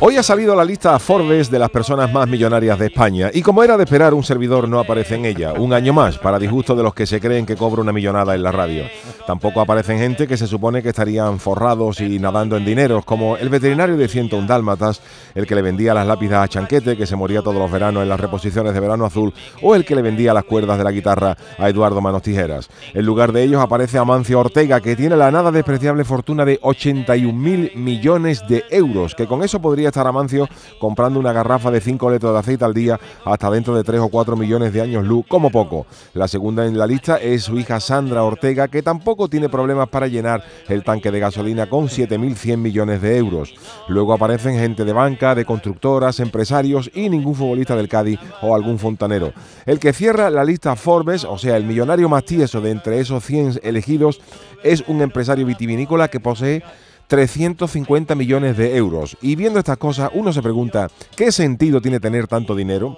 Hoy ha salido la lista Forbes de las personas más millonarias de España y como era de esperar, un servidor no aparece en ella. Un año más, para disgusto de los que se creen que cobra una millonada en la radio. Tampoco aparecen gente que se supone que estarían forrados y nadando en dineros, como el veterinario de 101 Dálmatas, el que le vendía las lápidas a Chanquete, que se moría todos los veranos en las reposiciones de Verano Azul, o el que le vendía las cuerdas de la guitarra a Eduardo Manos Tijeras. En lugar de ellos aparece Amancio Ortega, que tiene la nada despreciable fortuna de 80 mil millones de euros, que con eso podría estar Amancio comprando una garrafa de 5 litros de aceite al día hasta dentro de 3 o 4 millones de años luz, como poco. La segunda en la lista es su hija Sandra Ortega, que tampoco tiene problemas para llenar el tanque de gasolina con 7.100 millones de euros. Luego aparecen gente de banca, de constructoras, empresarios y ningún futbolista del Cádiz o algún fontanero. El que cierra la lista Forbes, o sea, el millonario más tieso de entre esos 100 elegidos, es un empresario vitivinícola que posee 350 millones de euros. Y viendo estas cosas, uno se pregunta, ¿qué sentido tiene tener tanto dinero?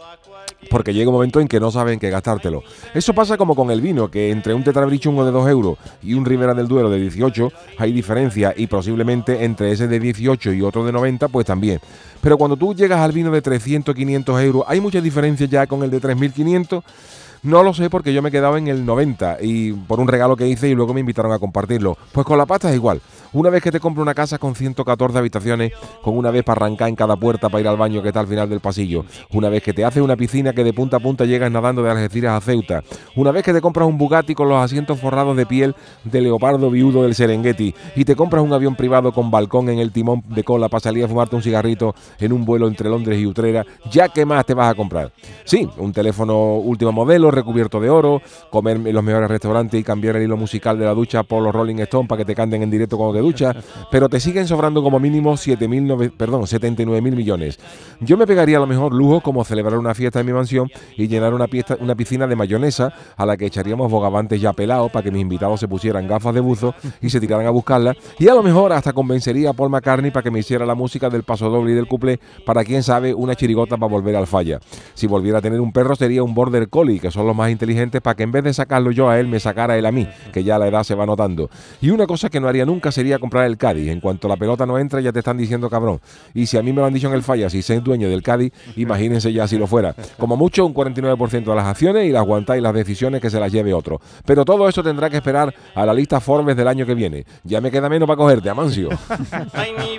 porque llega un momento en que no saben qué gastártelo. Eso pasa como con el vino, que entre un tetrabrichungo de 2 euros y un Ribera del Duero de 18 hay diferencia y posiblemente entre ese de 18 y otro de 90 pues también. Pero cuando tú llegas al vino de 300, 500 euros, ¿hay mucha diferencia ya con el de 3.500? No lo sé porque yo me quedaba en el 90 y por un regalo que hice y luego me invitaron a compartirlo. Pues con la pasta es igual. Una vez que te compro una casa con 114 habitaciones, con una vez para arrancar en cada puerta para ir al baño que está al final del pasillo. Una vez que te haces una piscina que de punta a punta llegas nadando de Algeciras a Ceuta. Una vez que te compras un Bugatti con los asientos forrados de piel de leopardo viudo del Serengeti. Y te compras un avión privado con balcón en el timón de cola para salir a fumarte un cigarrito en un vuelo entre Londres y Utrera. ¿Ya qué más te vas a comprar? Sí, un teléfono último modelo recubierto de oro, comer en los mejores restaurantes y cambiar el hilo musical de la ducha por los Rolling Stones para que te canten en directo cuando te ducha, pero te siguen sobrando como mínimo 7.000, perdón, 79 mil millones. Yo me pegaría a lo mejor lujo como celebrar una fiesta en mi mansión y llenar una, una piscina de mayonesa a la que echaríamos bogavantes ya pelados para que mis invitados se pusieran gafas de buzo y se tiraran a buscarla y a lo mejor hasta convencería a Paul McCartney para que me hiciera la música del paso doble y del couple para quien sabe una chirigota para volver al falla. Si volviera a tener un perro sería un border collie, que son los más inteligentes, para que en vez de sacarlo yo a él, me sacara él a mí, que ya la edad se va notando. Y una cosa que no haría nunca sería comprar el Cádiz. En cuanto la pelota no entra, ya te están diciendo cabrón. Y si a mí me lo han dicho en el falla, si soy dueño del Cádiz, imagínense ya si lo fuera. Como mucho, un 49% de las acciones y las aguantáis las decisiones que se las lleve otro. Pero todo eso tendrá que esperar a la lista Forbes del año que viene. Ya me queda menos para cogerte, Amancio. Mi